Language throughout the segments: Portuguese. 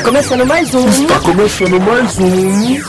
Está começando mais um. Está começando mais um.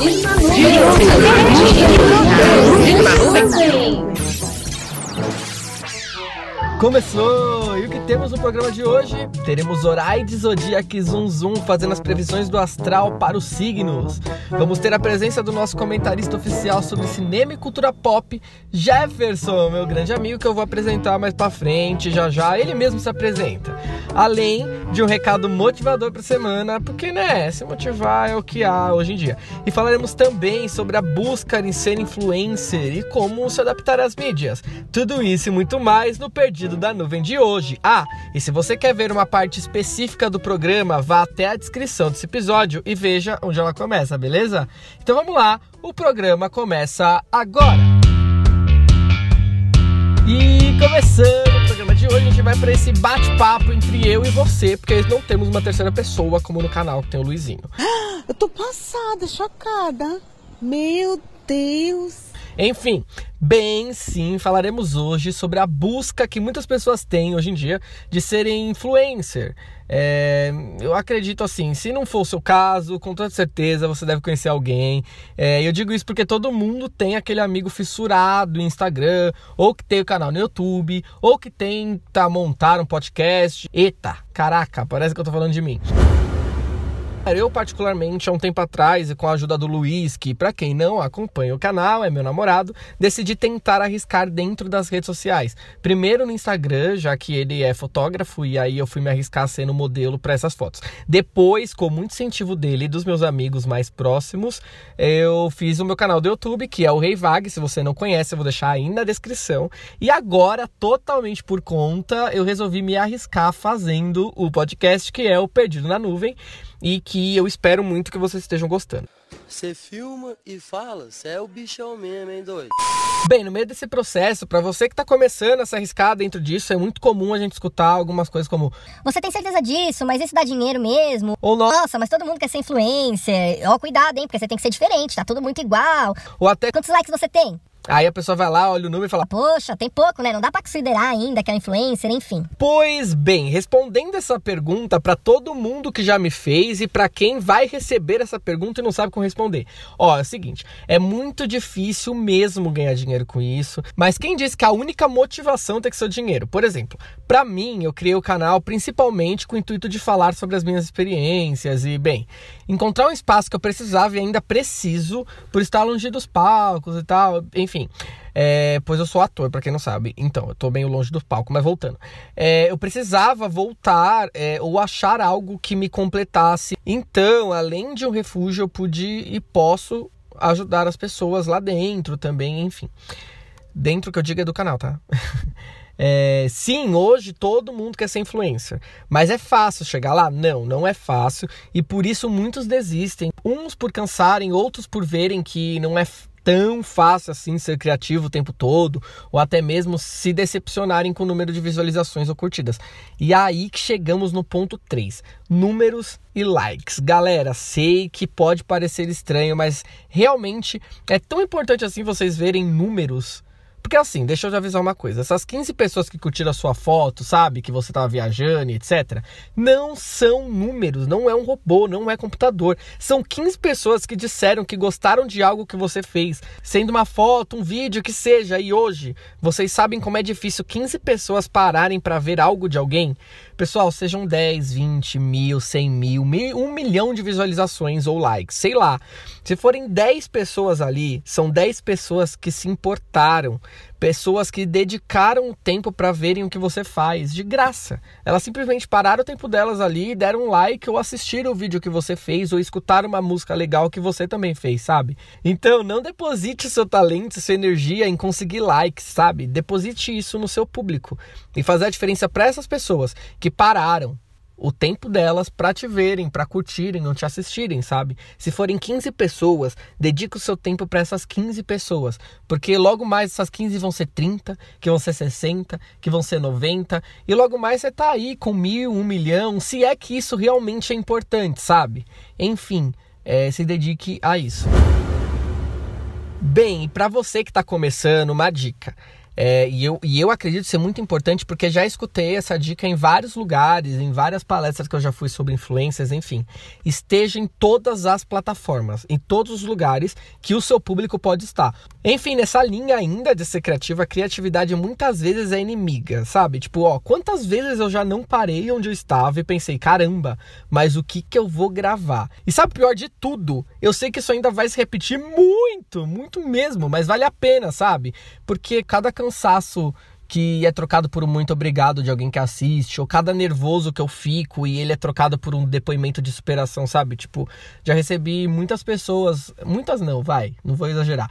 Começou! E o que temos no programa de hoje? Teremos Zoraide Zodiac Zum Zum fazendo as previsões do astral para os signos. Vamos ter a presença do nosso comentarista oficial sobre cinema e cultura pop, Jefferson, meu grande amigo, que eu vou apresentar mais pra frente, já já ele mesmo se apresenta. Além de um recado motivador pra semana, porque né, se motivar é o que há hoje em dia. E falaremos também sobre a busca em ser influencer e como se adaptar às mídias. Tudo isso e muito mais no Perdido da Nuvem de hoje. Ah, e se você quer ver uma parte específica do programa, vá até a descrição desse episódio e veja onde ela começa, beleza? Então vamos lá, o programa começa agora. E começando o programa de hoje, a gente vai para esse bate-papo entre eu e você, porque não temos uma terceira pessoa como no canal que tem o Luizinho. Eu tô passada, chocada. Meu Deus. Enfim, bem sim, falaremos hoje sobre a busca que muitas pessoas têm hoje em dia de serem influencer. É, eu acredito assim, se não for o seu caso, com toda certeza você deve conhecer alguém. É, eu digo isso porque todo mundo tem aquele amigo fissurado no Instagram, ou que tem o canal no YouTube, ou que tenta montar um podcast. Eita, caraca, parece que eu tô falando de mim. Eu, particularmente, há um tempo atrás, e com a ajuda do Luiz, que para quem não acompanha o canal, é meu namorado, decidi tentar arriscar dentro das redes sociais. Primeiro no Instagram, já que ele é fotógrafo, e aí eu fui me arriscar sendo modelo para essas fotos. Depois, com muito incentivo dele e dos meus amigos mais próximos, eu fiz o meu canal do YouTube, que é o Rei Vag. Se você não conhece, eu vou deixar aí na descrição. E agora, totalmente por conta, eu resolvi me arriscar fazendo o podcast que é o Perdido na Nuvem e que eu espero muito que vocês estejam gostando. Você filma e fala, você é o bichão mesmo, hein, doido? Bem, no meio desse processo, para você que está começando a se arriscar dentro disso, é muito comum a gente escutar algumas coisas como Você tem certeza disso, mas isso dá dinheiro mesmo? ou no... Nossa, mas todo mundo quer ser influencer. Ó, cuidado, hein, porque você tem que ser diferente, tá tudo muito igual. ou até Quantos likes você tem? Aí a pessoa vai lá, olha o número e fala: Poxa, tem pouco, né? Não dá pra considerar ainda que é influencer, enfim. Pois bem, respondendo essa pergunta para todo mundo que já me fez e para quem vai receber essa pergunta e não sabe como responder. Ó, é o seguinte, é muito difícil mesmo ganhar dinheiro com isso, mas quem disse que a única motivação tem que ser o dinheiro? Por exemplo, para mim, eu criei o canal principalmente com o intuito de falar sobre as minhas experiências e, bem, encontrar um espaço que eu precisava e ainda preciso por estar longe dos palcos e tal, enfim. É, pois eu sou ator, para quem não sabe. Então, eu tô bem longe do palco, mas voltando. É, eu precisava voltar é, ou achar algo que me completasse. Então, além de um refúgio, eu pude e posso ajudar as pessoas lá dentro também, enfim. Dentro que eu digo é do canal, tá? É, sim, hoje todo mundo quer ser influencer, mas é fácil chegar lá? Não, não é fácil e por isso muitos desistem. Uns por cansarem, outros por verem que não é tão fácil assim ser criativo o tempo todo, ou até mesmo se decepcionarem com o número de visualizações ou curtidas. E aí que chegamos no ponto 3, números e likes. Galera, sei que pode parecer estranho, mas realmente é tão importante assim vocês verem números porque assim, deixa eu te avisar uma coisa: essas 15 pessoas que curtiram a sua foto, sabe, que você tava viajando, etc., não são números, não é um robô, não é computador. São 15 pessoas que disseram que gostaram de algo que você fez, sendo uma foto, um vídeo, que seja. E hoje, vocês sabem como é difícil 15 pessoas pararem para ver algo de alguém? Pessoal, sejam 10, 20 mil, 100 mil, mil, um milhão de visualizações ou likes, sei lá. Se forem 10 pessoas ali, são 10 pessoas que se importaram, pessoas que dedicaram o tempo para verem o que você faz, de graça. Elas simplesmente pararam o tempo delas ali, deram um like ou assistiram o vídeo que você fez ou escutaram uma música legal que você também fez, sabe? Então, não deposite seu talento, sua energia em conseguir likes, sabe? Deposite isso no seu público e fazer a diferença para essas pessoas que pararam o tempo delas para te verem, para curtirem ou te assistirem, sabe? Se forem 15 pessoas, dedica o seu tempo para essas 15 pessoas, porque logo mais essas 15 vão ser 30, que vão ser 60, que vão ser 90, e logo mais você tá aí com mil, um milhão, se é que isso realmente é importante, sabe? Enfim, é, se dedique a isso. Bem, para você que está começando, uma dica. É, e, eu, e eu acredito ser muito importante porque já escutei essa dica em vários lugares, em várias palestras que eu já fui sobre influências, enfim. Esteja em todas as plataformas, em todos os lugares que o seu público pode estar. Enfim, nessa linha ainda de ser criativa, a criatividade muitas vezes é inimiga, sabe? Tipo, ó, quantas vezes eu já não parei onde eu estava e pensei, caramba, mas o que que eu vou gravar? E sabe pior de tudo? Eu sei que isso ainda vai se repetir muito, muito mesmo, mas vale a pena, sabe? Porque cada cansaço que é trocado por um muito obrigado de alguém que assiste, ou cada nervoso que eu fico e ele é trocado por um depoimento de superação, sabe? Tipo, já recebi muitas pessoas, muitas não, vai, não vou exagerar.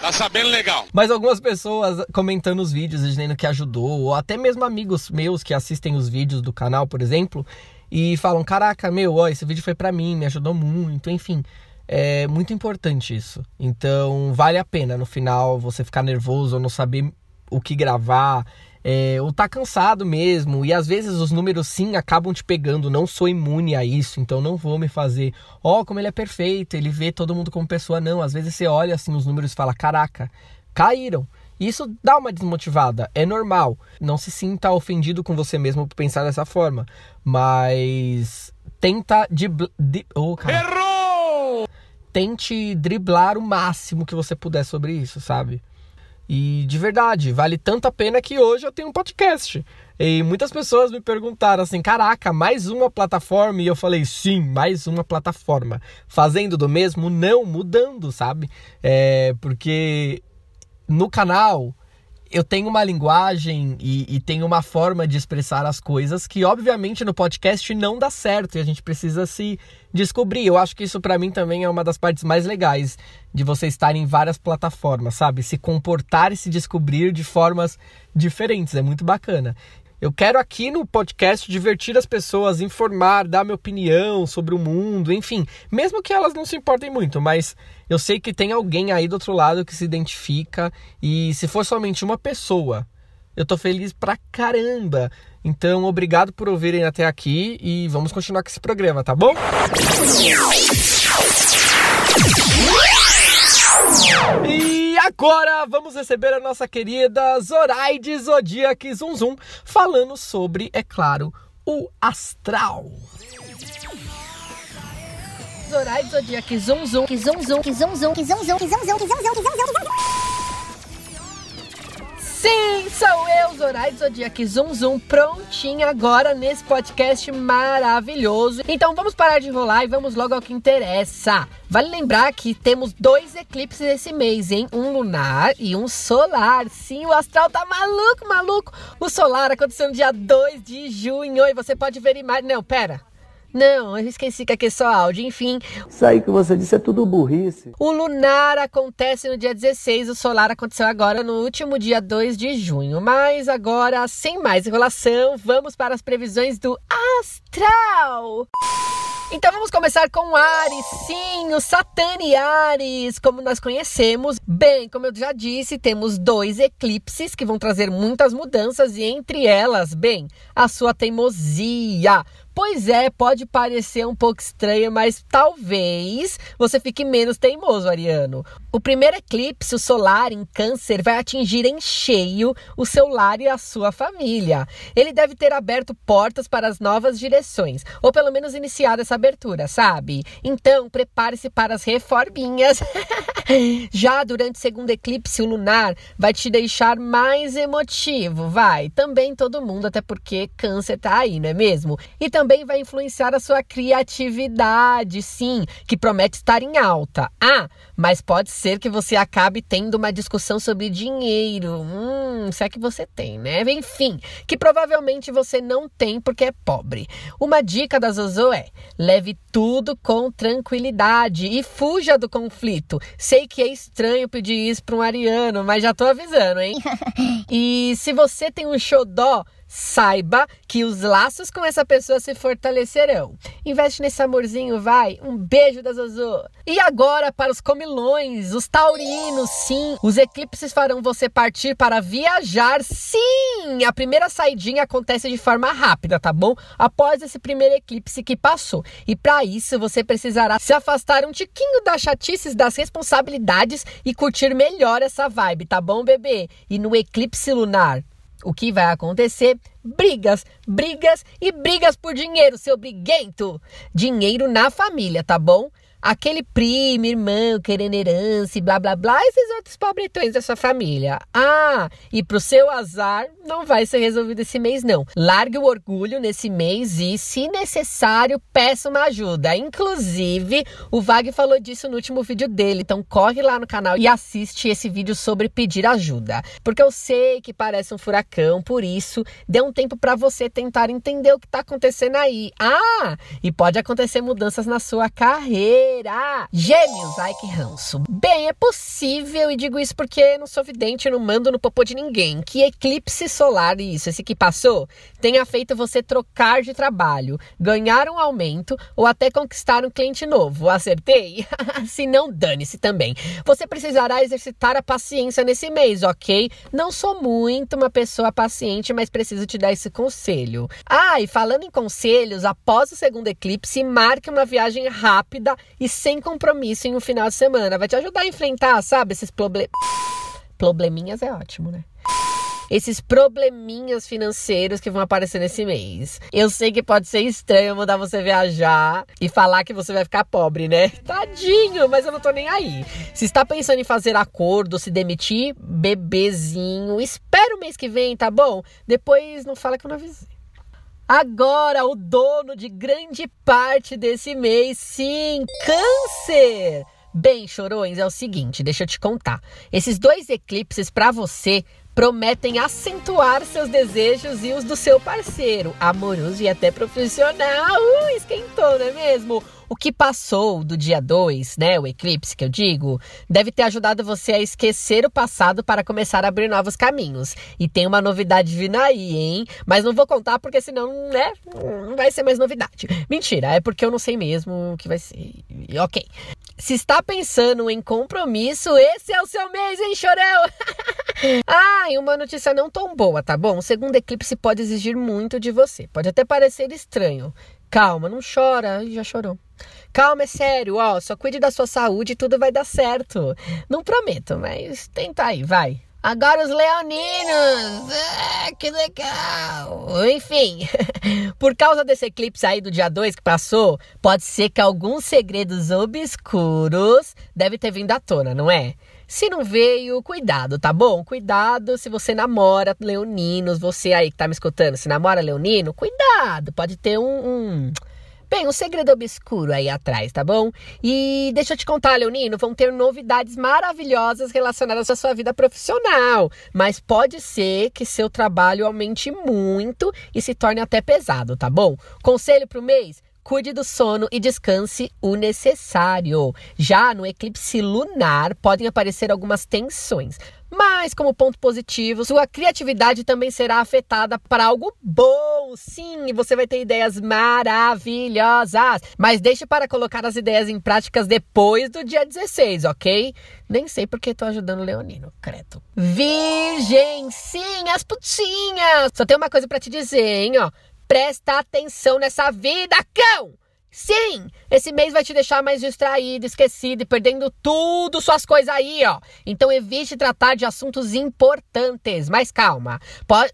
Tá sabendo legal. Mas algumas pessoas comentando os vídeos, dizendo que ajudou, ou até mesmo amigos meus que assistem os vídeos do canal, por exemplo, e falam: Caraca, meu, ó, esse vídeo foi para mim, me ajudou muito, enfim. É muito importante isso. Então, vale a pena no final você ficar nervoso ou não saber o que gravar, é, ou tá cansado mesmo. E às vezes os números sim acabam te pegando. Não sou imune a isso, então não vou me fazer. Ó, oh, como ele é perfeito, ele vê todo mundo como pessoa. Não, às vezes você olha assim os números e fala: Caraca, caíram. Isso dá uma desmotivada, é normal. Não se sinta ofendido com você mesmo por pensar dessa forma, mas tenta de, de oh, Errou! Tente driblar o máximo que você puder sobre isso, sabe? E de verdade, vale tanto a pena que hoje eu tenho um podcast. E muitas pessoas me perguntaram assim: caraca, mais uma plataforma? E eu falei: sim, mais uma plataforma. Fazendo do mesmo? Não, mudando, sabe? É, porque no canal eu tenho uma linguagem e, e, tenho uma forma de expressar as coisas que, obviamente, no podcast não dá certo e a gente precisa se descobrir. Eu acho que isso, para mim, também é uma das partes mais legais de você estar em várias plataformas, sabe? Se comportar e se descobrir de formas diferentes. É muito bacana. Eu quero aqui no podcast divertir as pessoas, informar, dar minha opinião sobre o mundo, enfim, mesmo que elas não se importem muito, mas eu sei que tem alguém aí do outro lado que se identifica e se for somente uma pessoa, eu tô feliz pra caramba. Então, obrigado por ouvirem até aqui e vamos continuar com esse programa, tá bom? E agora vamos receber a nossa querida Zoraide Zodíac Zum Zum falando sobre, é claro, o astral. Zoraide que zum zum, que zum zum, que zum zum, que zum zum, que zum zum, que zum zum, que zum zum. Sim, sou eu, Zoraide Zodíac Zum Zum, prontinha agora nesse podcast maravilhoso. Então vamos parar de enrolar e vamos logo ao que interessa. Vale lembrar que temos dois eclipses esse mês, hein? Um lunar e um solar. Sim, o astral tá maluco, maluco. O solar aconteceu no dia 2 de junho e você pode ver imagens. Não, pera. Não, eu esqueci que aqui é só áudio, enfim. Isso aí que você disse é tudo burrice. O lunar acontece no dia 16, o solar aconteceu agora no último dia 2 de junho. Mas agora, sem mais enrolação, vamos para as previsões do astral. Então vamos começar com Ares, sim, o Satã e Ares, como nós conhecemos. Bem, como eu já disse, temos dois eclipses que vão trazer muitas mudanças e entre elas, bem, a sua teimosia. Pois é, pode parecer um pouco estranho, mas talvez você fique menos teimoso, Ariano. O primeiro eclipse, o solar em Câncer, vai atingir em cheio o seu lar e a sua família. Ele deve ter aberto portas para as novas direções, ou pelo menos iniciado essa abertura, sabe? Então, prepare-se para as reforminhas. Já durante o segundo eclipse, o lunar vai te deixar mais emotivo, vai. Também todo mundo, até porque Câncer tá aí, não é mesmo? E também também vai influenciar a sua criatividade, sim, que promete estar em alta. Ah, mas pode ser que você acabe tendo uma discussão sobre dinheiro. Hum, se é que você tem, né? Enfim, que provavelmente você não tem porque é pobre. Uma dica da Zozo é: leve tudo com tranquilidade e fuja do conflito. Sei que é estranho pedir isso para um ariano, mas já tô avisando, hein? e se você tem um xodó, saiba que os laços com essa pessoa se fortalecerão. Investe nesse amorzinho, vai. Um beijo da Zozo. E agora para os comilões, os taurinos, sim. Os eclipses farão você partir para viajar, sim. A primeira saidinha acontece de forma rápida, tá bom? Após esse primeiro eclipse que passou. E para isso você precisará se afastar um tiquinho das chatices, das responsabilidades e curtir melhor essa vibe, tá bom, bebê? E no eclipse lunar, o que vai acontecer? Brigas, brigas e brigas por dinheiro, seu briguento. Dinheiro na família, tá bom? Aquele primo, irmão querendo herança e blá blá blá, esses outros pobretões da sua família. Ah, e pro seu azar, não vai ser resolvido esse mês, não. Largue o orgulho nesse mês e, se necessário, peça uma ajuda. Inclusive, o Vag falou disso no último vídeo dele, então corre lá no canal e assiste esse vídeo sobre pedir ajuda. Porque eu sei que parece um furacão, por isso, dê um tempo para você tentar entender o que tá acontecendo aí. Ah, e pode acontecer mudanças na sua carreira será? Gêmeos, ai que ranço. Bem, é possível, e digo isso porque não sou vidente, não mando no popô de ninguém, que eclipse solar, isso, esse que passou, tenha feito você trocar de trabalho, ganhar um aumento ou até conquistar um cliente novo. Acertei? Se não, dane-se também. Você precisará exercitar a paciência nesse mês, ok? Não sou muito uma pessoa paciente, mas preciso te dar esse conselho. Ah, e falando em conselhos, após o segundo eclipse, marque uma viagem rápida e sem compromisso em um final de semana. Vai te ajudar a enfrentar, sabe, esses problemas. Probleminhas é ótimo, né? esses probleminhas financeiros que vão aparecer nesse mês. Eu sei que pode ser estranho mandar você viajar e falar que você vai ficar pobre, né? Tadinho, mas eu não tô nem aí. Se está pensando em fazer acordo, se demitir, bebezinho, espera o mês que vem, tá bom? Depois não fala que eu não avisei. Agora, o dono de grande parte desse mês, sim, Câncer! Bem, chorões, é o seguinte, deixa eu te contar. Esses dois eclipses para você prometem acentuar seus desejos e os do seu parceiro, amoroso e até profissional. Uh, esquentou, não é mesmo? O que passou do dia 2, né, o eclipse que eu digo, deve ter ajudado você a esquecer o passado para começar a abrir novos caminhos. E tem uma novidade vindo aí, hein? Mas não vou contar porque senão, né, não vai ser mais novidade. Mentira, é porque eu não sei mesmo o que vai ser. Ok. Se está pensando em compromisso, esse é o seu mês, hein, chorão? ah, e uma notícia não tão boa, tá bom? O segundo eclipse pode exigir muito de você. Pode até parecer estranho. Calma, não chora. Já chorou. Calma, é sério, ó, só cuide da sua saúde e tudo vai dar certo. Não prometo, mas tenta aí, vai. Agora os leoninos! Ah, que legal! Enfim, por causa desse eclipse aí do dia 2 que passou, pode ser que alguns segredos obscuros devem ter vindo à tona, não é? Se não veio, cuidado, tá bom? Cuidado se você namora leoninos, você aí que tá me escutando, se namora leonino, cuidado, pode ter um, um Bem, um segredo obscuro aí atrás, tá bom? E deixa eu te contar, Leonino, vão ter novidades maravilhosas relacionadas à sua vida profissional. Mas pode ser que seu trabalho aumente muito e se torne até pesado, tá bom? Conselho pro mês? Cuide do sono e descanse o necessário. Já no eclipse lunar podem aparecer algumas tensões. Mas, como ponto positivo, sua criatividade também será afetada para algo bom. Sim, você vai ter ideias maravilhosas. Mas deixe para colocar as ideias em práticas depois do dia 16, ok? Nem sei porque tô ajudando o Leonino, credo. Virgem, sim, as putinhas. Só tem uma coisa para te dizer, hein, ó. Presta atenção nessa vida, cão! Sim, esse mês vai te deixar mais distraído, esquecido e perdendo tudo suas coisas aí, ó. Então evite tratar de assuntos importantes. Mas calma,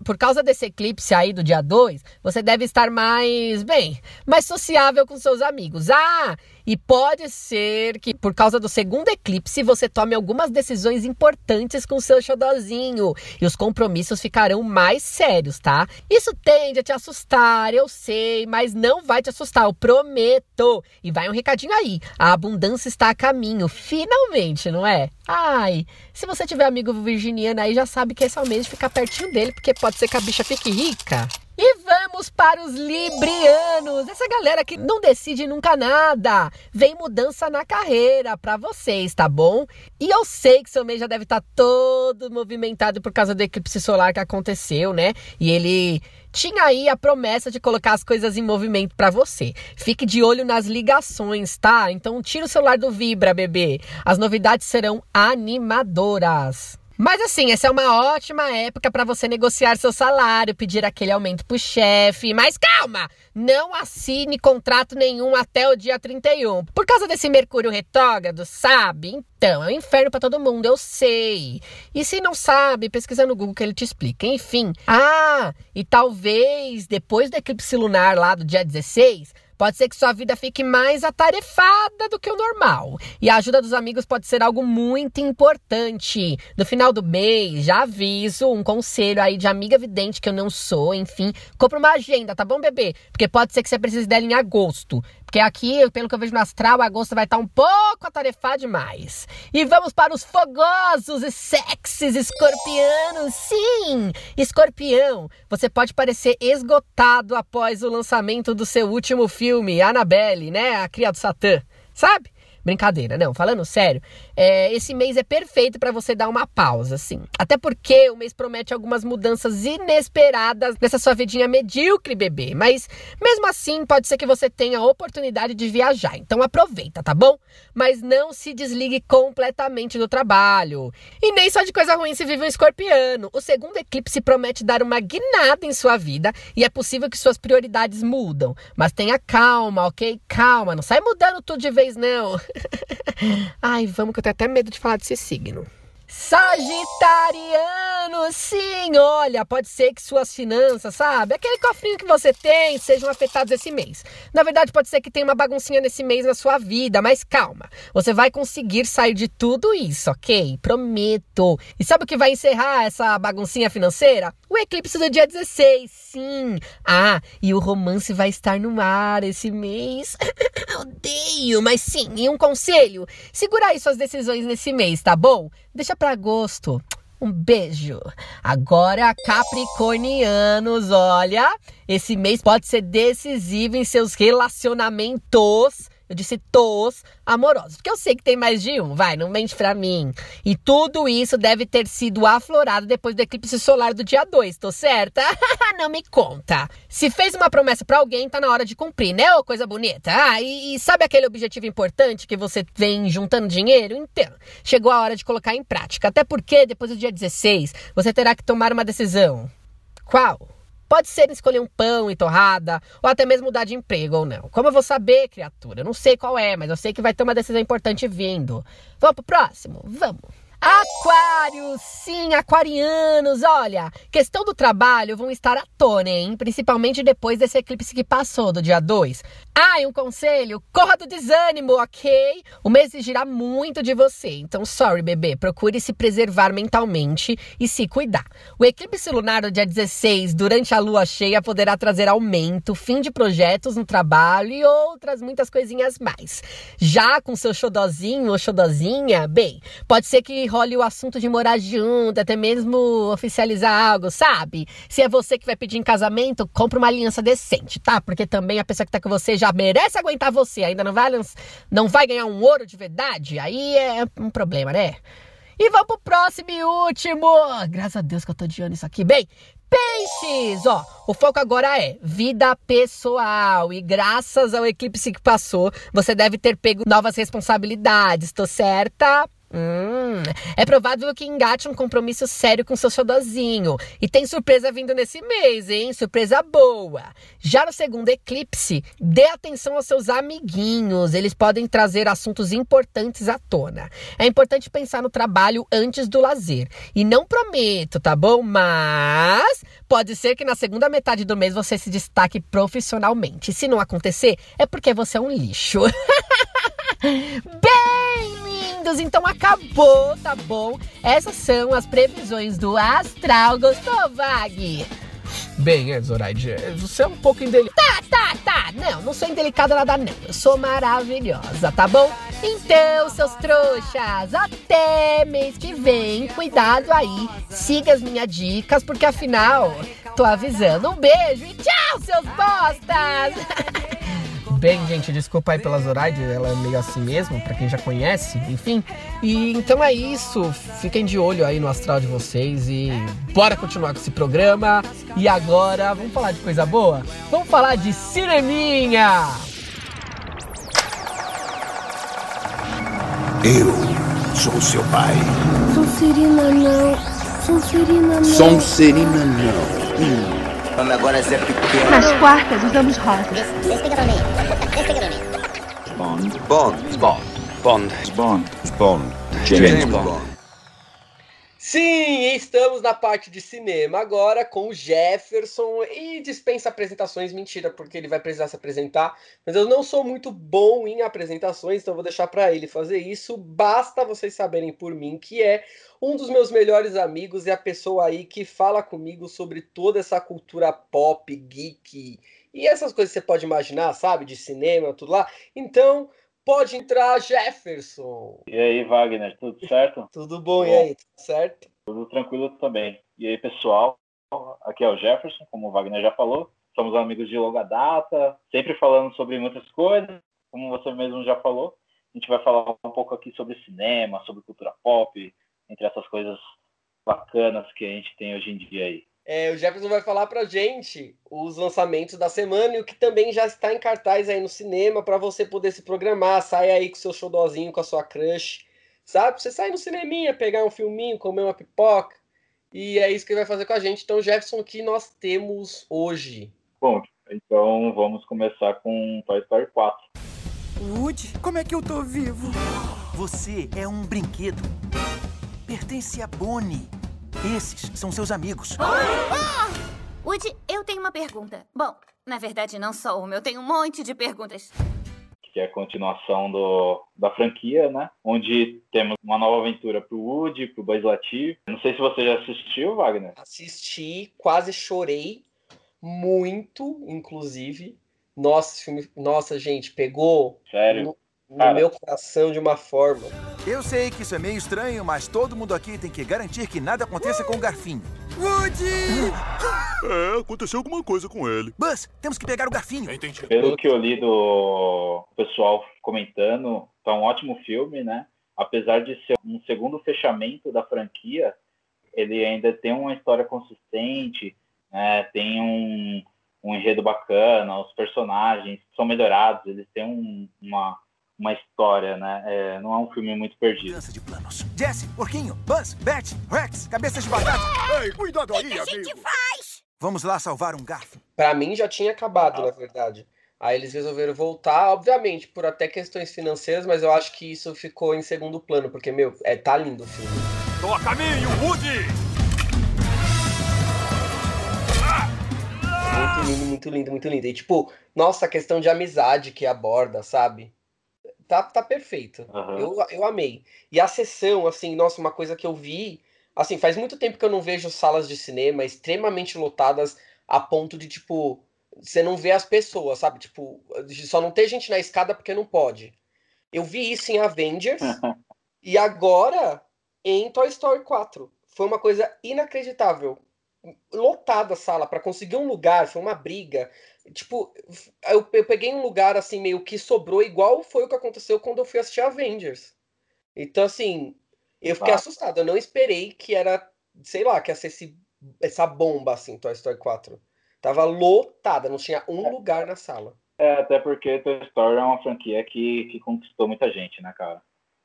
por causa desse eclipse aí do dia 2, você deve estar mais, bem, mais sociável com seus amigos. Ah, e pode ser que por causa do segundo eclipse você tome algumas decisões importantes com seu xodozinho e os compromissos ficarão mais sérios, tá? Isso tende a te assustar, eu sei, mas não vai te assustar, eu prometo. E vai um recadinho aí: a abundância está a caminho, finalmente, não é? Ai, se você tiver amigo virginiano aí, já sabe que esse é o mês de ficar pertinho dele, porque pode ser que a bicha fique rica. E vamos para os librianos, essa galera que não decide nunca nada. Vem mudança na carreira para vocês, tá bom? E eu sei que seu mês já deve estar tá todo movimentado por causa do eclipse solar que aconteceu, né? E ele tinha aí a promessa de colocar as coisas em movimento para você. Fique de olho nas ligações, tá? Então tira o celular do Vibra, bebê. As novidades serão animadoras. Mas assim, essa é uma ótima época para você negociar seu salário, pedir aquele aumento pro chefe. Mas calma, não assine contrato nenhum até o dia 31. Por causa desse Mercúrio retrógrado, sabe? Então, é um inferno para todo mundo, eu sei. E se não sabe, pesquisa no Google que ele te explica. Enfim. Ah, e talvez depois do eclipse lunar lá do dia 16, Pode ser que sua vida fique mais atarefada do que o normal. E a ajuda dos amigos pode ser algo muito importante. No final do mês, já aviso um conselho aí de amiga vidente que eu não sou, enfim. Compra uma agenda, tá bom, bebê? Porque pode ser que você precise dela em agosto. Porque aqui, pelo que eu vejo no astral, agosto vai estar um pouco atarefado demais. E vamos para os fogosos e sexys escorpianos. Sim, escorpião. Você pode parecer esgotado após o lançamento do seu último filme, Annabelle, né? A Cria do Satã. Sabe? Brincadeira, não, falando sério, é, esse mês é perfeito para você dar uma pausa, assim. Até porque o mês promete algumas mudanças inesperadas nessa sua vidinha medíocre, bebê. Mas mesmo assim, pode ser que você tenha a oportunidade de viajar. Então aproveita, tá bom? Mas não se desligue completamente do trabalho. E nem só de coisa ruim se vive um escorpiano. O segundo eclipse promete dar uma guinada em sua vida e é possível que suas prioridades mudam. Mas tenha calma, ok? Calma, não sai mudando tudo de vez, não. Ai, vamos que eu tenho até medo de falar desse signo. Sagitariano, sim, olha, pode ser que suas finanças, sabe? Aquele cofrinho que você tem sejam afetados esse mês. Na verdade, pode ser que tenha uma baguncinha nesse mês na sua vida, mas calma. Você vai conseguir sair de tudo isso, ok? Prometo. E sabe o que vai encerrar essa baguncinha financeira? O eclipse do dia 16, sim. Ah, e o romance vai estar no ar esse mês. Odeio, mas sim, e um conselho: segura aí suas decisões nesse mês, tá bom? Deixa para agosto. Um beijo. Agora, Capricornianos, olha, esse mês pode ser decisivo em seus relacionamentos eu disse tos amorosos, porque eu sei que tem mais de um, vai, não mente pra mim. E tudo isso deve ter sido aflorado depois do eclipse solar do dia 2, tô certa? não me conta. Se fez uma promessa para alguém, tá na hora de cumprir, né? Ô, coisa bonita. Ah, e, e sabe aquele objetivo importante que você vem juntando dinheiro? Então, chegou a hora de colocar em prática. Até porque depois do dia 16, você terá que tomar uma decisão. Qual? Pode ser escolher um pão e torrada, ou até mesmo mudar de emprego ou não. Como eu vou saber, criatura? Eu não sei qual é, mas eu sei que vai ter uma decisão importante vindo. Vamos pro próximo? Vamos! Aquários, sim, aquarianos, olha, questão do trabalho vão estar à tona, hein? Principalmente depois desse eclipse que passou, do dia 2. Ah, e um conselho, corra do desânimo, ok? O mês exigirá muito de você, então sorry, bebê, procure se preservar mentalmente e se cuidar. O eclipse lunar do dia 16, durante a lua cheia, poderá trazer aumento, fim de projetos no trabalho e outras muitas coisinhas mais. Já com seu xodozinho ou xodozinha, bem, pode ser que role o assunto de morar junto, até mesmo oficializar algo, sabe? Se é você que vai pedir em casamento, compra uma aliança decente, tá? Porque também a pessoa que tá com você já merece aguentar você, ainda não vai, não vai ganhar um ouro de verdade, aí é um problema, né? E vamos pro próximo e último. Graças a Deus que eu tô olho isso aqui. Bem, peixes! Ó, o foco agora é vida pessoal. E graças ao eclipse que passou, você deve ter pego novas responsabilidades. Tô certa? Hum, é provável que engate um compromisso sério com seu xodozinho. E tem surpresa vindo nesse mês, hein? Surpresa boa. Já no segundo eclipse, dê atenção aos seus amiguinhos. Eles podem trazer assuntos importantes à tona. É importante pensar no trabalho antes do lazer. E não prometo, tá bom? Mas pode ser que na segunda metade do mês você se destaque profissionalmente. Se não acontecer, é porque você é um lixo. Bem, lindos, então acabou, tá bom? Essas são as previsões do astral. Gostou, Vag? Bem, é, Zoraide, você é um pouco indelicada. Tá, tá, tá. Não, não sou indelicada nada, não. Eu sou maravilhosa, tá bom? Então, seus trouxas, até mês que vem. Cuidado aí. Siga as minhas dicas, porque afinal, tô avisando. Um beijo e tchau, seus bostas! Bem, gente, desculpa aí pela Zoraide, ela é meio assim mesmo, pra quem já conhece, enfim. E então é isso, fiquem de olho aí no astral de vocês e bora continuar com esse programa. E agora, vamos falar de coisa boa? Vamos falar de cineminha! Eu sou seu pai. Sonserina não. Sonserina não. Sonserina não. Hum. Vamos agora Zé Pequeno. Nas quartas usamos rosas. Bond. Bond. Bond. Bond. Bond. Bond. James, Bond. Sim, estamos na parte de cinema agora com o Jefferson e dispensa apresentações, mentira, porque ele vai precisar se apresentar, mas eu não sou muito bom em apresentações, então vou deixar para ele fazer isso. Basta vocês saberem por mim que é um dos meus melhores amigos e a pessoa aí que fala comigo sobre toda essa cultura pop, geek e essas coisas que você pode imaginar, sabe, de cinema, tudo lá. Então, Pode entrar, Jefferson. E aí, Wagner, tudo certo? Tudo bom, e aí, tudo certo? Tudo tranquilo também. E aí, pessoal, aqui é o Jefferson, como o Wagner já falou. Somos amigos de longa data, sempre falando sobre muitas coisas, como você mesmo já falou. A gente vai falar um pouco aqui sobre cinema, sobre cultura pop, entre essas coisas bacanas que a gente tem hoje em dia aí. É, o Jefferson vai falar pra gente os lançamentos da semana e o que também já está em cartaz aí no cinema para você poder se programar, sair aí com seu showdozinho, com a sua crush, sabe? Você sair no cineminha, pegar um filminho, comer uma pipoca, e é isso que ele vai fazer com a gente. Então, Jefferson, o que nós temos hoje? Bom, então vamos começar com Toy Story 4. Woody, como é que eu tô vivo? Você é um brinquedo. Pertence a Bonnie. Esses são seus amigos. Ah! Woody, eu tenho uma pergunta. Bom, na verdade não só uma, eu tenho um monte de perguntas. Que é a continuação do, da franquia, né? Onde temos uma nova aventura pro Woody, pro Buzz Lightyear. Não sei se você já assistiu, Wagner. Assisti, quase chorei. Muito, inclusive. Nossa, esse filme, nossa, gente, pegou Sério? no, no meu coração de uma forma. Eu sei que isso é meio estranho, mas todo mundo aqui tem que garantir que nada aconteça com o garfinho. Woody! É, aconteceu alguma coisa com ele. Buzz, temos que pegar o garfinho. Entendi. Pelo que eu li do pessoal comentando, tá um ótimo filme, né? Apesar de ser um segundo fechamento da franquia, ele ainda tem uma história consistente, né? tem um, um enredo bacana, os personagens são melhorados, eles têm um- uma, uma história, né? É, não é um filme muito perdido. Mudança de planos. Jesse, Porquinho, Buzz, Beth, Rex, cabeças de batata. Ei, cuidado aí, amigo. Vamos lá salvar um garfo. Pra mim já tinha acabado, na verdade. Aí eles resolveram voltar, obviamente, por até questões financeiras, mas eu acho que isso ficou em segundo plano, porque, meu, é, tá lindo o filme. Tô a caminho, Woody! Muito lindo, muito lindo, muito lindo. E, tipo, nossa, a questão de amizade que aborda, sabe? Tá, tá perfeito. Aham. Eu, eu amei. E a sessão, assim, nossa, uma coisa que eu vi. Assim, faz muito tempo que eu não vejo salas de cinema extremamente lotadas a ponto de, tipo, você não vê as pessoas, sabe? Tipo, só não ter gente na escada porque não pode. Eu vi isso em Avengers e agora em Toy Story 4. Foi uma coisa inacreditável. Lotada a sala para conseguir um lugar, foi uma briga. Tipo, eu, eu peguei um lugar assim meio que sobrou, igual foi o que aconteceu quando eu fui assistir Avengers. Então, assim, eu fiquei Ah. assustado. Eu não esperei que era, sei lá, que ia ser esse, essa bomba assim, Toy Story 4. Tava lotada, não tinha um lugar na sala. É, até porque Toy Story é uma franquia que, que conquistou muita gente, né, cara?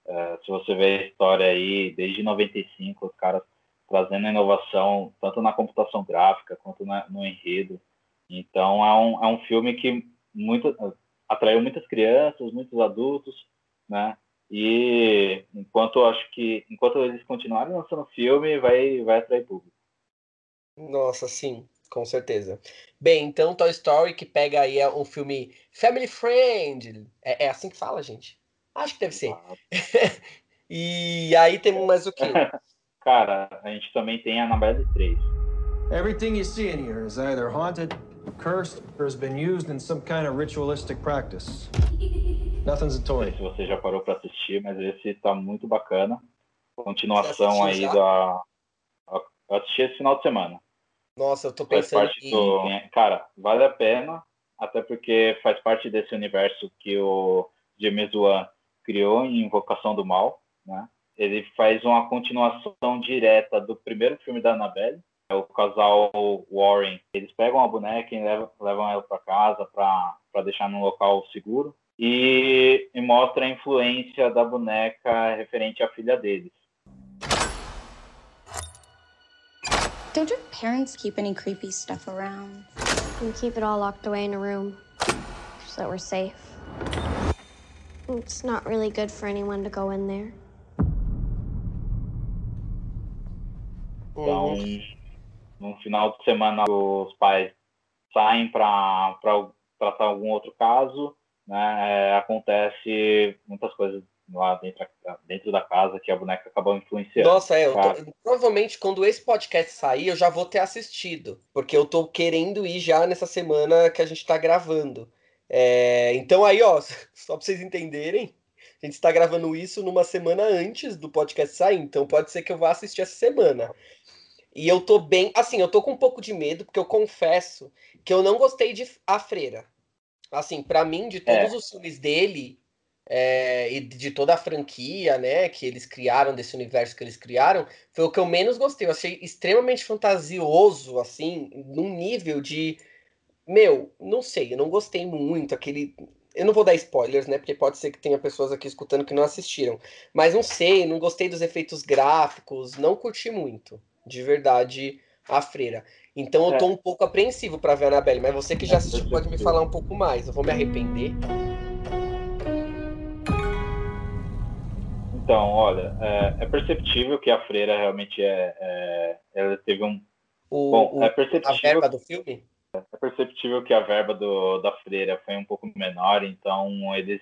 É, se você vê a história aí, desde 95, os caras trazendo inovação, tanto na computação gráfica quanto na- no enredo. Então, é um, é um filme que muito, atraiu muitas crianças, muitos adultos, né? E enquanto acho que enquanto eles continuarem lançando filme, vai, vai atrair público. Nossa, sim, com certeza. Bem, então Toy Story que pega aí é um filme family friend. É, é assim que fala, gente? Acho que deve ser. E aí temos mais o quê? Cara, a gente também tem a Annabelle 3. Everything you see in here is either haunted, cursed, or has been used in some kind of ritualistic practice. Nothing's a Não toy. sei se você já parou para assistir, mas esse tá muito bacana. Continuação aí já? da. Eu assisti esse final de semana. Nossa, eu tô Faz pensando parte em... do. Cara, vale a pena, até porque faz parte desse universo que o James Wan criou em Invocação do Mal, né? Ele faz uma continuação direta do primeiro filme da Annabelle, é o casal Warren. Eles pegam a boneca e levam, levam ela para casa para deixar num local seguro e, e mostra a influência da boneca referente à filha deles. Don't your parents keep any creepy stuff around? We keep it all locked away in a room so that we're safe. It's not really good for anyone to go in there. Então, no final de semana, os pais saem para tratar algum outro caso, né? É, acontece muitas coisas lá dentro, dentro da casa que a boneca acabou influenciando. Nossa, é, eu tô, provavelmente quando esse podcast sair, eu já vou ter assistido, porque eu tô querendo ir já nessa semana que a gente tá gravando. É, então aí, ó, só pra vocês entenderem, a gente está gravando isso numa semana antes do podcast sair, então pode ser que eu vá assistir essa semana. E eu tô bem, assim, eu tô com um pouco de medo, porque eu confesso que eu não gostei de A Freira. Assim, para mim, de todos é. os filmes dele, é, e de toda a franquia, né, que eles criaram, desse universo que eles criaram, foi o que eu menos gostei. Eu achei extremamente fantasioso, assim, num nível de. Meu, não sei, eu não gostei muito. Aquele. Eu não vou dar spoilers, né? Porque pode ser que tenha pessoas aqui escutando que não assistiram. Mas não sei, não gostei dos efeitos gráficos, não curti muito, de verdade, a freira. Então eu tô um pouco apreensivo para ver a Annabelle, mas você que já assistiu pode me falar um pouco mais. Eu vou me arrepender. Então, olha, é, é, perceptível que a freira realmente é, é ela teve um o, bom, o, é perceptível, a verba do filme. É perceptível que a verba do, da freira foi um pouco menor, então eles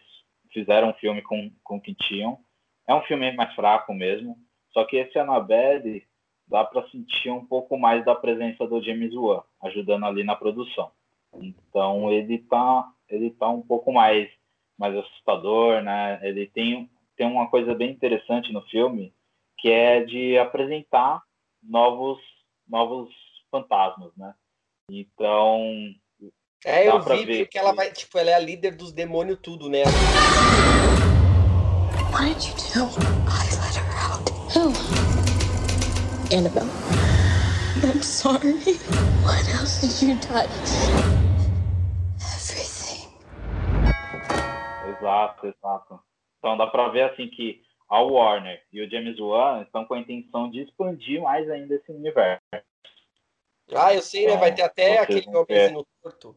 fizeram um filme com com o que tinham. É um filme mais fraco mesmo, só que esse Annabelle dá para sentir um pouco mais da presença do James Wan ajudando ali na produção. Então ele tá ele tá um pouco mais mais assustador, né? Ele tem tem uma coisa bem interessante no filme, que é de apresentar novos novos fantasmas, né? Então, é, eu vi ver que ela vai, tipo, ela é a líder dos demônios tudo, né? What did you do? I let her out. Who? Annabelle. I'm sorry. What else did you touch? Everything. Exato, exato. Então dá para ver assim que a Warner e o James Wan estão com a intenção de expandir mais ainda esse universo. Ah, eu sei, então, né? Vai ter até aquele homenzinho torto.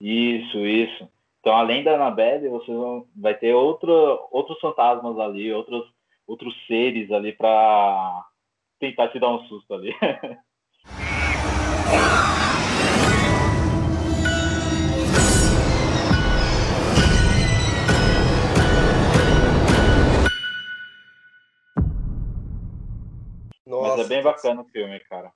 Isso, isso. Então, além da Annabelle, você vai ter outro, outros fantasmas ali, outros, outros seres ali para tentar te dar um susto ali. Nossa, Mas é bem bacana o filme, cara.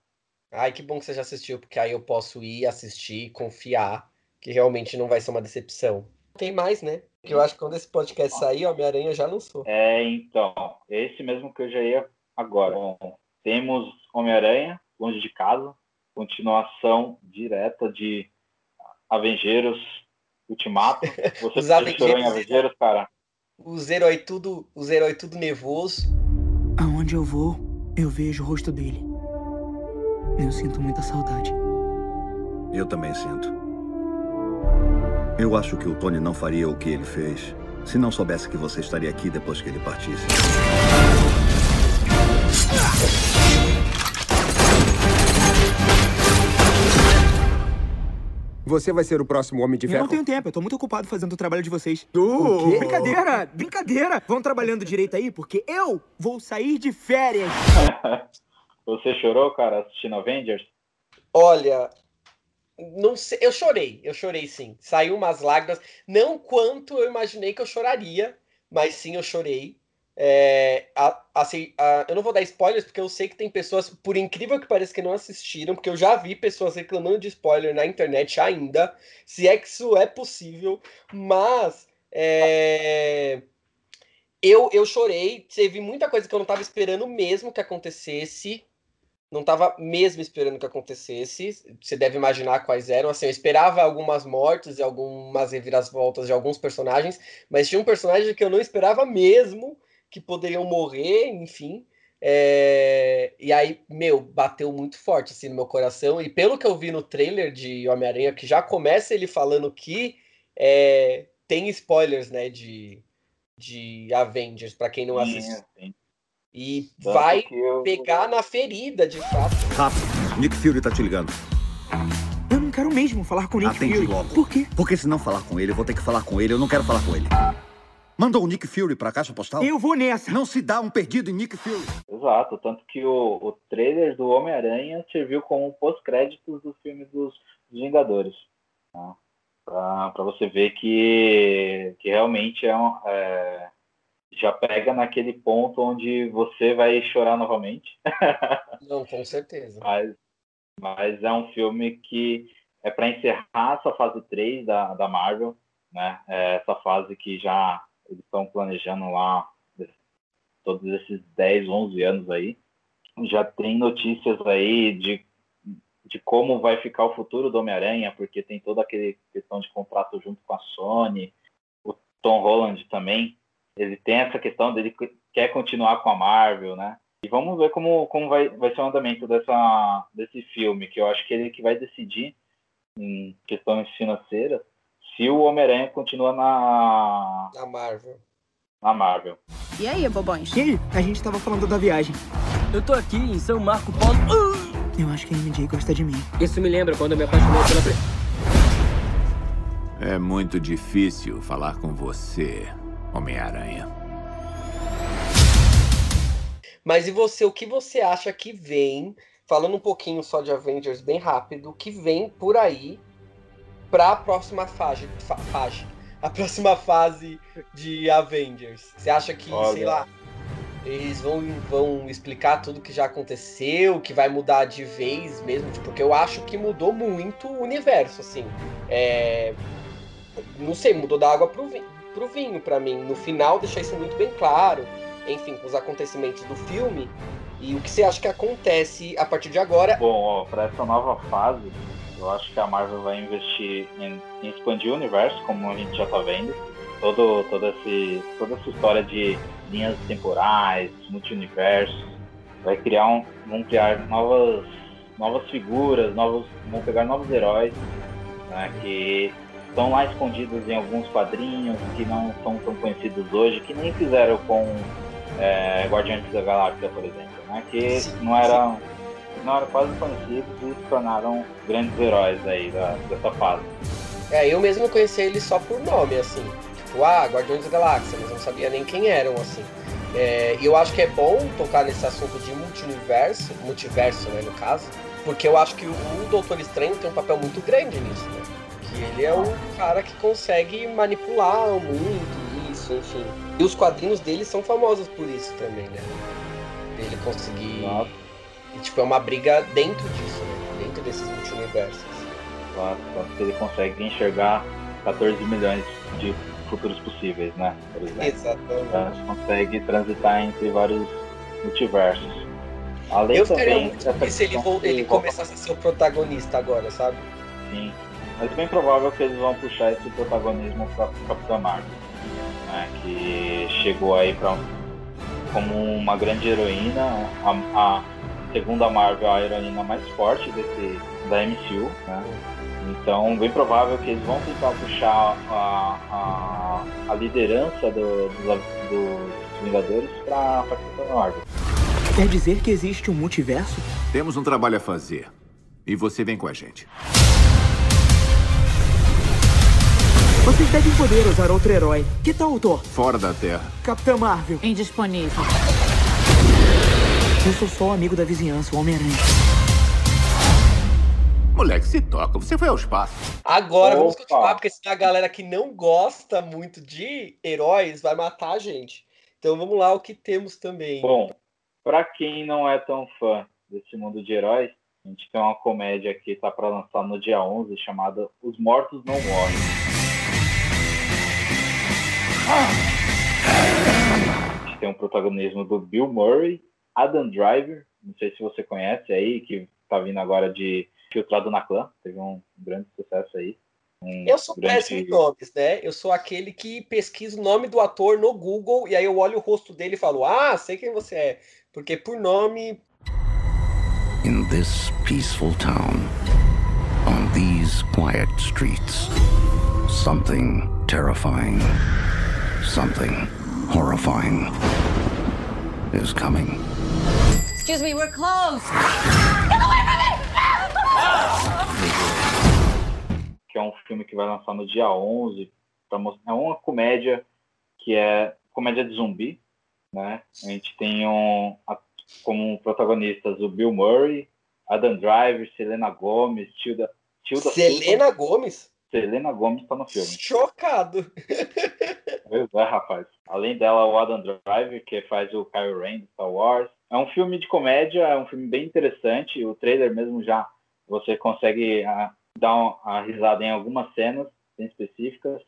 Ai, que bom que você já assistiu, porque aí eu posso ir assistir, confiar que realmente não vai ser uma decepção. Tem mais, né? Porque eu acho que quando esse podcast sair, Homem-Aranha já lançou. É, então. Esse mesmo que eu já ia agora. Bom, temos Homem-Aranha, Longe de Casa, continuação direta de Avengeiros Ultimato. Você os Avengeiros, em Avengeiros, cara? Os heróis tudo, os heróis tudo nervoso. Aonde eu vou, eu vejo o rosto dele. Eu sinto muita saudade. Eu também sinto. Eu acho que o Tony não faria o que ele fez se não soubesse que você estaria aqui depois que ele partisse. Você vai ser o próximo Homem de Ferro. Eu não tenho tempo, eu tô muito ocupado fazendo o trabalho de vocês. Uh, brincadeira, brincadeira. Vão trabalhando direito aí, porque eu vou sair de férias. Você chorou, cara, assistindo Avengers? Olha, não sei, eu chorei, eu chorei sim. Saiu umas lágrimas, não quanto eu imaginei que eu choraria, mas sim eu chorei. É, assim, eu não vou dar spoilers porque eu sei que tem pessoas, por incrível que pareça, que não assistiram, porque eu já vi pessoas reclamando de spoiler na internet ainda, se é que isso é possível, mas é, eu, eu chorei, teve muita coisa que eu não estava esperando mesmo que acontecesse. não tava mesmo esperando que acontecesse. Você deve imaginar quais eram. Assim, eu esperava algumas mortes e algumas reviravoltas de alguns personagens, mas tinha um personagem que eu não esperava mesmo que poderiam morrer, enfim. É... E aí, meu, bateu muito forte assim no meu coração. E pelo que eu vi no trailer de Homem-Aranha, que já começa ele falando que é... tem spoilers, né, de, de Avengers, para quem não assistiu. E Tanto vai eu- pegar na ferida, de fato. Rápido, Nick Fury tá te ligando. Eu não quero mesmo falar com o Nick Atende Fury. logo. Por quê? Porque se não falar com ele, eu vou ter que falar com ele. Eu não quero falar com ele. Mandou o Nick Fury pra caixa postal? Eu vou nessa. Não se dá um perdido em Nick Fury. Exato, tanto que o, o trailer do Homem-Aranha serviu como pós-créditos do filme dos, dos Vingadores. Tá? Pra, pra você ver que, que realmente é, um, é já pega naquele ponto onde você vai chorar novamente. Não, com certeza. mas, mas é um filme que é para encerrar essa fase 3 da, da Marvel, né? É essa fase que já eles estão planejando lá todos esses 10, 11 anos aí. Já tem notícias aí de, de como vai ficar o futuro do Homem-Aranha, porque tem toda aquela questão de contrato junto com a Sony. O Tom Holland também, ele tem essa questão dele que quer continuar com a Marvel, né? E vamos ver como, como vai, vai ser o andamento dessa, desse filme, que eu acho que ele que vai decidir, em questões financeiras, se o Homem-Aranha continua na, Na Marvel. na Marvel. E aí, bobões? E aí? A gente tava falando da viagem. Eu tô aqui em São Marco Polo. Eu acho que a MJ gosta de mim. Isso me lembra quando eu me apaixonei pela. É muito difícil falar com você, Homem-Aranha. Mas e você, o que você acha que vem, falando um pouquinho só de Avengers bem rápido, o que vem por aí pra próxima fase, fa- fase a próxima fase de Avengers? Você acha que, Olha. sei lá, eles vão, vão explicar tudo que já aconteceu, que vai mudar de vez mesmo? Tipo, Porque eu acho que mudou muito o universo, assim. É, não sei, mudou da água pro vinho, pro vinho para mim. No final deixar isso muito bem claro, enfim, com os acontecimentos do filme. E o que você acha que acontece a partir de agora? Bom, ó, para essa nova fase, eu acho que a Marvel vai investir em, em expandir o universo, como a gente já tá vendo. Todo, toda, esse, toda essa história de linhas temporais, multiversos, vai criar um, vão criar novas, novas figuras, novos, vão pegar novos heróis, né, que estão lá escondidos em alguns quadrinhos que não são tão conhecidos hoje, que nem fizeram com é, Guardiões da Galáxia, por exemplo, né, que não eram não eram quase conhecidos e se tornaram grandes heróis aí da, dessa fase. É, eu mesmo conheci eles só por nome, assim. Tipo, ah, Guardiões da Galáxia, mas não sabia nem quem eram, assim. É, e eu acho que é bom tocar nesse assunto de multiverso, multiverso, né, no caso, porque eu acho que o Doutor Estranho tem um papel muito grande nisso, né? Que ele é o cara que consegue manipular o mundo, isso, enfim. E os quadrinhos dele são famosos por isso também, né? Ele conseguir. E, tipo, é uma briga dentro disso, né? Dentro desses multiversos. Claro, tanto que ele consegue enxergar 14 milhões de futuros possíveis, né? Por exemplo. Exatamente. Então, ele consegue transitar entre vários multiversos. Além Eu também muito feliz se ele, que ele começasse a ser o protagonista agora, sabe? Sim. Mas é bem provável que eles vão puxar esse protagonismo para Capitã Marvel, né? Que chegou aí para como uma grande heroína, a, a segunda Marvel a heroína mais forte desse da MCU, né? Então, bem provável que eles vão tentar puxar a, a, a liderança do- dos, dos Vingadores para Capitã Marvel. Quer dizer que existe um multiverso? Temos um trabalho a fazer. E você vem com a gente. Vocês devem poder usar outro herói. Que tal o Thor? Fora da Terra. Capitã Marvel. Indisponível. Eu sou só o amigo da vizinhança, o Homem-Aranha. Moleque, se toca. Você foi ao espaço. Agora vamos Opa. continuar, porque senão a galera que não gosta muito de heróis vai matar a gente. Então vamos lá, o que temos também. Bom, para quem não é tão fã desse mundo de heróis, a gente tem uma comédia que tá para lançar no dia 11 chamada Os Mortos Não Morrem. A gente tem o protagonismo do Bill Murray, Adam Driver, Não sei se você conhece aí, que tá vindo agora de Filtrado na Clã. Teve um grande sucesso aí. Um Eu sou grande- péssimo em nomes, né? Eu sou aquele que pesquisa o nome do ator no Google e aí eu olho o rosto dele e falo, ah, sei quem você é. Porque por nome. In this peaceful town, on these quiet streets, something terrifying, something horrifying is coming. Excuse me, we're closed. que é um filme que vai lançar no dia 11. Pra mostrar, é uma comédia que é comédia de zumbi, né? A gente tem um, a- como protagonistas o Bill Murray, Adam Driver, Selena Gomez, Tilda... Tilda Selena Gomes? Selena Gomez tá no filme. Chocado. Pois é, rapaz. Além dela, o Adam Driver, que faz o Kylo Ren do Star Wars. É um filme de comédia, é um filme bem interessante. O trailer mesmo já você consegue ah, dar uma risada em algumas cenas bem específicas.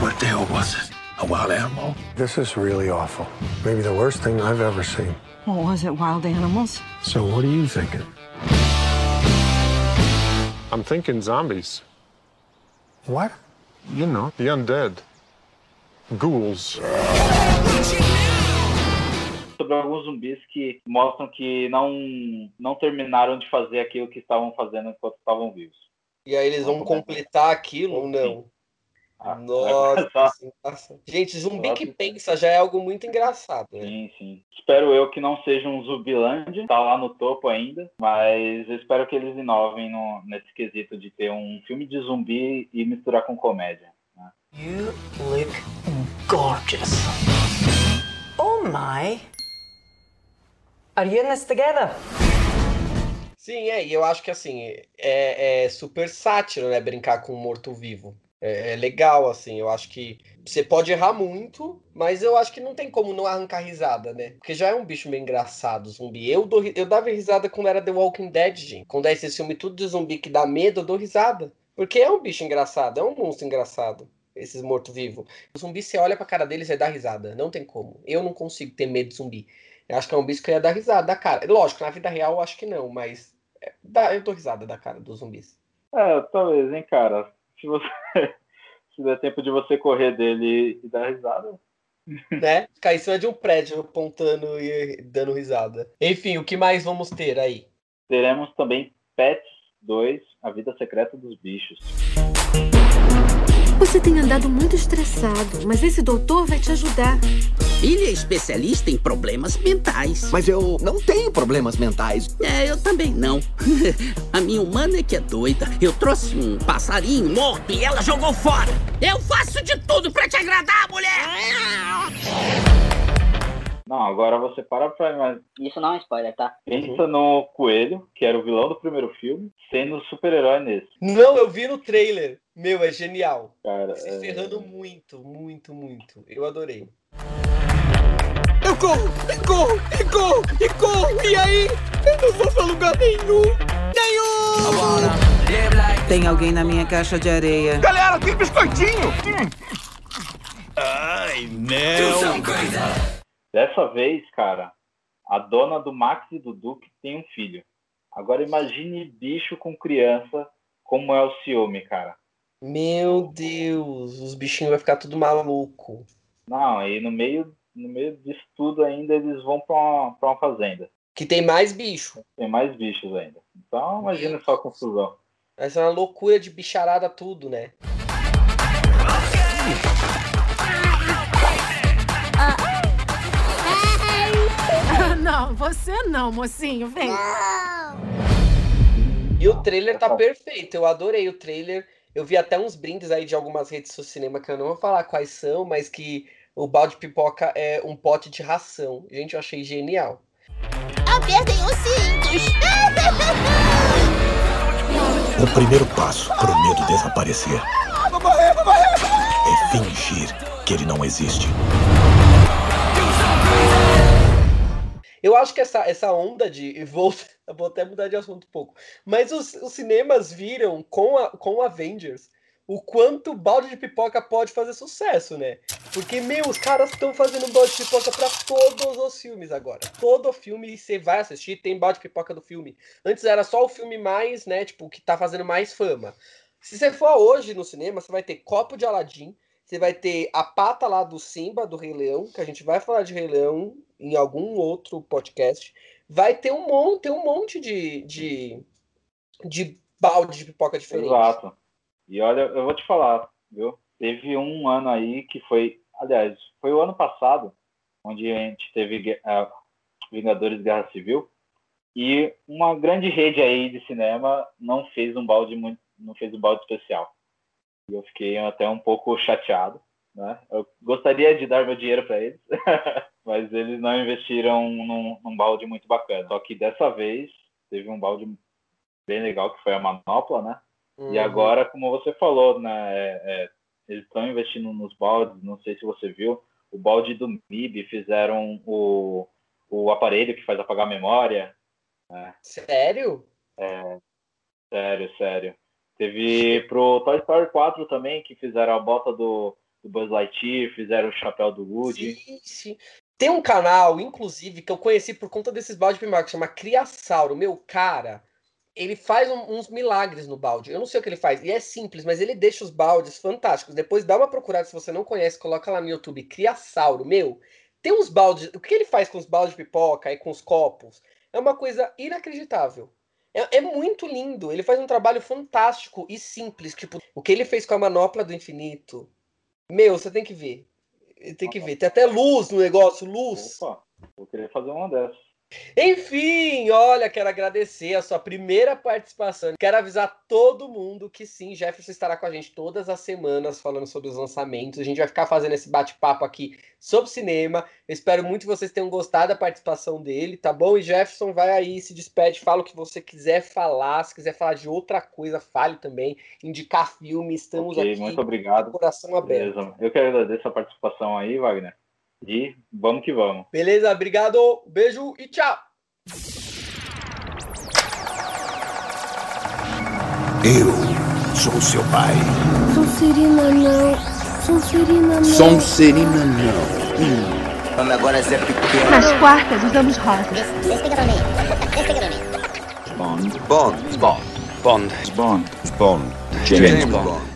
What the hell was it? A wild animal? This is really awful. Maybe the worst thing I've ever seen. What was it, wild animals? So what are you thinking? I'm thinking zombies. What? You know, the undead. Ghouls. Sobre alguns zumbis que mostram que não, não terminaram de fazer aquilo que estavam fazendo enquanto estavam vivos. E aí eles vão completar aquilo ou não? Ah, Nossa, gente, zumbi que pensa já é algo muito engraçado, né? Sim, sim. Espero eu que não seja um Zumbiland, tá lá no topo ainda, mas eu espero que eles inovem no, nesse quesito de ter um filme de zumbi e misturar com comédia. né? You look gorgeous. Oh my. Are you in this together? Sim, é, e eu acho que assim, é, é super sátiro, né? Brincar com um morto-vivo. É, é legal, assim, eu acho que você pode errar muito, mas eu acho que não tem como não arrancar risada, né? Porque já é um bicho meio engraçado, zumbi. Eu, dou, eu dava risada quando era The Walking Dead, gente. Quando é esse filme tudo de zumbi que dá medo, eu dou risada. Porque é um bicho engraçado, é um monstro engraçado, esses mortos-vivos. O zumbi, você olha pra cara deles e dá risada. Não tem como. Eu não consigo ter medo de zumbi. Eu acho que é um bicho que eu ia dar risada da cara. Lógico, na vida real eu acho que não, mas é, dá, eu dou risada da cara dos zumbis. É, talvez, hein, cara. Se você. Se der tempo de você correr dele e dar risada. né? Ficar em cima de um prédio apontando e dando risada. Enfim, o que mais vamos ter aí? Teremos também Pets 2, A Vida Secreta dos Bichos. Você tem andado muito estressado, mas esse doutor vai te ajudar. Ele é especialista em problemas mentais. Mas eu não tenho problemas mentais. É, eu também não. A minha humana é que é doida. Eu trouxe um passarinho morto e ela jogou fora. Eu faço de tudo pra te agradar, mulher! Não, agora você para pra. Isso não é spoiler, tá? Pensa no Coelho, que era o vilão do primeiro filme, sendo super-herói nesse. Não, eu vi no trailer. Meu, é genial. Cara, Se é- ferrando muito, muito, muito. Eu adorei. Eu corro, e corro, e corro, e corro, e aí? Eu não vou pra lugar nenhum. Nenhum! Tem alguém na minha caixa de areia. Galera, tem biscoitinho! Ai, não. Dessa vez, cara, a dona do Max e do Duque tem um filho. Agora imagine bicho com criança, como é o ciúme, cara. Meu Deus, os bichinhos vão ficar tudo maluco. Não, aí no meio, no meio disso tudo ainda eles vão pra uma, pra uma fazenda. Que tem mais bicho. Tem mais bichos ainda. Então imagina só a confusão. Vai ser uma loucura de bicharada tudo, né? não, você não, mocinho, vem. E o trailer tá perfeito. Eu adorei o trailer. Eu vi até uns brindes aí de algumas redes do cinema que eu não vou falar quais são, mas que o balde de pipoca é um pote de ração. Gente, eu achei genial. Apertem os cintos. O primeiro passo para o medo desaparecer Vou morrer, vou morrer! é fingir que ele não existe. Eu acho que essa, essa onda de. Vou, vou até mudar de assunto um pouco. Mas os, os cinemas viram com, a, com Avengers o quanto balde de pipoca pode fazer sucesso, né? Porque, meu, os caras estão fazendo balde de pipoca para todos os filmes agora. Todo filme você vai assistir tem balde de pipoca do filme. Antes era só o filme mais, né, tipo, que tá fazendo mais fama. Se você for hoje no cinema, você vai ter copo de Aladdin, você vai ter a pata lá do Simba, do Rei Leão, que a gente vai falar de Rei Leão em algum outro podcast. Vai ter um monte, um monte de, de, de balde de pipoca diferente. Exato. E olha, eu vou te falar, viu? Teve um ano aí que foi, aliás, foi o ano passado, onde a gente teve uh, Vingadores Guerra Civil, e uma grande rede aí de cinema não fez um balde muito, não fez um balde especial. E eu fiquei até um pouco chateado, né? Eu gostaria de dar meu dinheiro para eles, mas eles não investiram num, num balde muito bacana. Só que dessa vez teve um balde bem legal que foi a manopla, né? Uhum. E agora, como você falou, né, é, é, eles estão investindo nos baldes, não sei se você viu, o balde do MIB fizeram o, o aparelho que faz apagar a memória. Né? Sério? É, sério, sério. Teve pro Toy Story 4 também, que fizeram a bota do, do Buzz Lightyear, fizeram o chapéu do Woody. Sim, sim. Tem um canal, inclusive, que eu conheci por conta desses baldes de que chama Criasauro. Meu, cara, ele faz um, uns milagres no balde. Eu não sei o que ele faz. E é simples, mas ele deixa os baldes fantásticos. Depois dá uma procurada se você não conhece, coloca lá no YouTube. Criasauro. Meu, tem uns baldes. O que ele faz com os baldes de pipoca e com os copos? É uma coisa inacreditável. É, é, muito lindo. Ele faz um trabalho fantástico e simples. Tipo, o que ele fez com a manopla do infinito. Meu, você tem que ver. Tem que ver. Tem até luz no negócio, luz. Opa, vou querer fazer uma dessas. Enfim, olha, quero agradecer a sua primeira participação. Quero avisar todo mundo que sim, Jefferson estará com a gente todas as semanas falando sobre os lançamentos. A gente vai ficar fazendo esse bate-papo aqui sobre cinema. Eu espero muito que vocês tenham gostado da participação dele, tá bom? E Jefferson vai aí, se despede, fala o que você quiser falar. Se quiser falar de outra coisa, fale também. Indicar filme, estamos okay, aqui. Muito obrigado. coração aberto. Beleza. Eu quero agradecer a participação aí, Wagner. E vamos que vamos. Beleza, obrigado, beijo e tchau. Eu sou seu pai. Sonserina não. Sonserina não. Sonserina não. Hum. Vamos agora Zé Pequeno. Nas quartas usamos rosas. Bond. Bond. Bond. Bond. Bond. Bond. James, James Bond. Bond.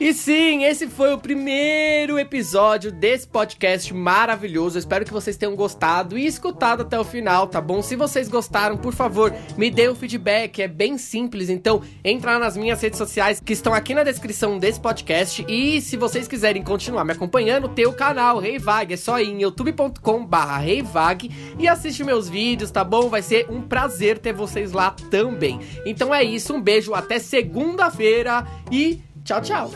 E sim, esse foi o primeiro episódio desse podcast maravilhoso. Eu espero que vocês tenham gostado e escutado até o final, tá bom? Se vocês gostaram, por favor, me dê o um feedback, é bem simples. Então, entra nas minhas redes sociais que estão aqui na descrição desse podcast. E se vocês quiserem continuar me acompanhando, tem o canal Rei Vag. É só ir em youtube.com/barra e assiste meus vídeos, tá bom? Vai ser um prazer ter vocês lá também. Então é isso, um beijo, até segunda-feira e Tchau, tchau.